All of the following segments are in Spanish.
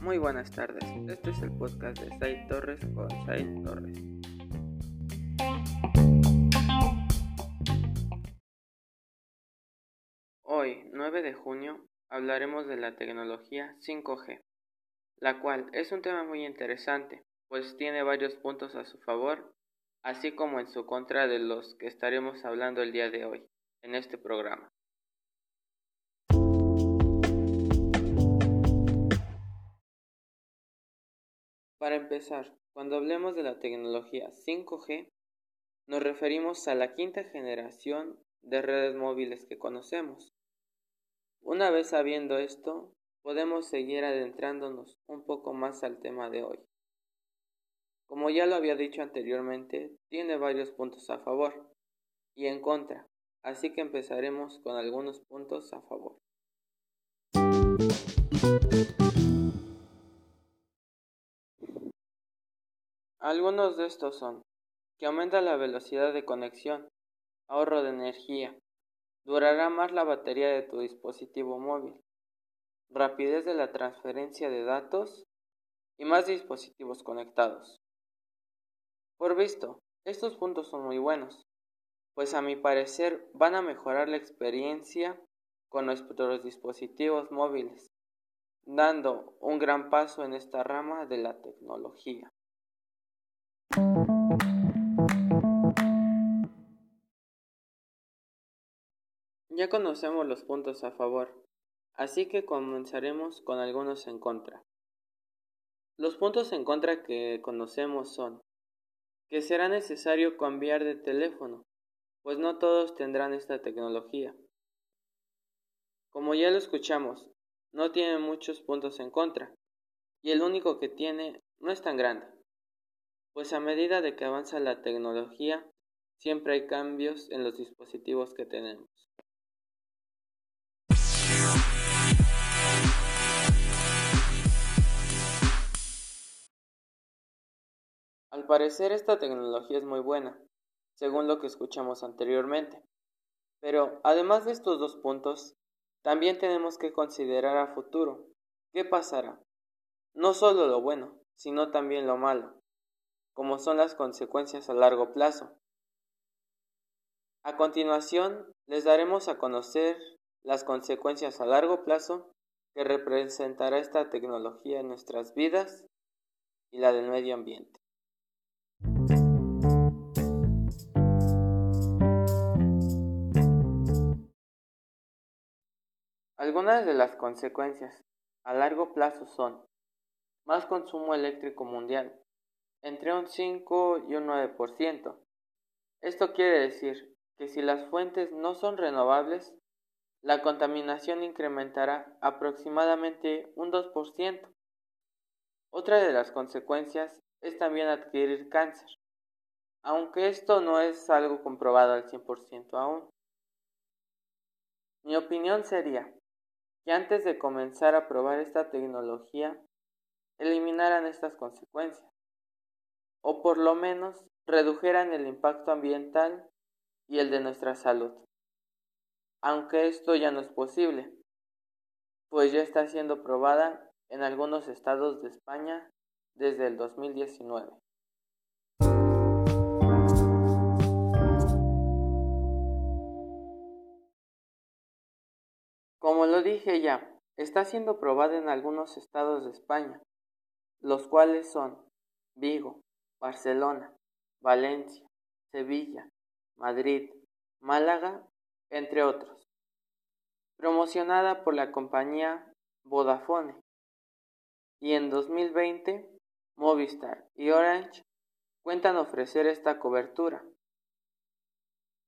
Muy buenas tardes, este es el podcast de Said Torres con Said Torres. Hoy, 9 de junio, hablaremos de la tecnología 5G, la cual es un tema muy interesante, pues tiene varios puntos a su favor, así como en su contra de los que estaremos hablando el día de hoy, en este programa. Para empezar, cuando hablemos de la tecnología 5G, nos referimos a la quinta generación de redes móviles que conocemos. Una vez sabiendo esto, podemos seguir adentrándonos un poco más al tema de hoy. Como ya lo había dicho anteriormente, tiene varios puntos a favor y en contra, así que empezaremos con algunos puntos a favor. Algunos de estos son que aumenta la velocidad de conexión, ahorro de energía, durará más la batería de tu dispositivo móvil, rapidez de la transferencia de datos y más dispositivos conectados. Por visto, estos puntos son muy buenos, pues a mi parecer van a mejorar la experiencia con nuestros dispositivos móviles, dando un gran paso en esta rama de la tecnología. Ya conocemos los puntos a favor, así que comenzaremos con algunos en contra. Los puntos en contra que conocemos son que será necesario cambiar de teléfono, pues no todos tendrán esta tecnología. Como ya lo escuchamos, no tiene muchos puntos en contra, y el único que tiene no es tan grande pues a medida de que avanza la tecnología, siempre hay cambios en los dispositivos que tenemos. Al parecer esta tecnología es muy buena, según lo que escuchamos anteriormente. Pero además de estos dos puntos, también tenemos que considerar a futuro qué pasará. No solo lo bueno, sino también lo malo como son las consecuencias a largo plazo. A continuación, les daremos a conocer las consecuencias a largo plazo que representará esta tecnología en nuestras vidas y la del medio ambiente. Algunas de las consecuencias a largo plazo son más consumo eléctrico mundial, entre un 5 y un 9%. Esto quiere decir que si las fuentes no son renovables, la contaminación incrementará aproximadamente un 2%. Otra de las consecuencias es también adquirir cáncer, aunque esto no es algo comprobado al 100% aún. Mi opinión sería antes de comenzar a probar esta tecnología, eliminaran estas consecuencias o por lo menos redujeran el impacto ambiental y el de nuestra salud. Aunque esto ya no es posible, pues ya está siendo probada en algunos estados de España desde el 2019. Dije ya, está siendo probada en algunos estados de España, los cuales son Vigo, Barcelona, Valencia, Sevilla, Madrid, Málaga, entre otros. Promocionada por la compañía Vodafone. Y en 2020, Movistar y Orange cuentan ofrecer esta cobertura.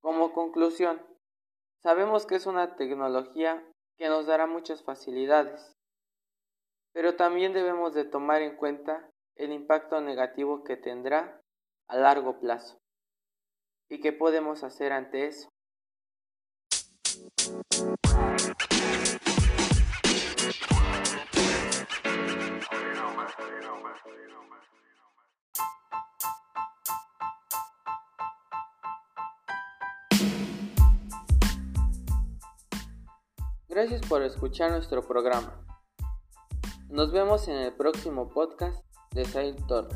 Como conclusión, sabemos que es una tecnología que nos dará muchas facilidades, pero también debemos de tomar en cuenta el impacto negativo que tendrá a largo plazo. ¿Y qué podemos hacer ante eso? Gracias por escuchar nuestro programa. Nos vemos en el próximo podcast de Sail Talk.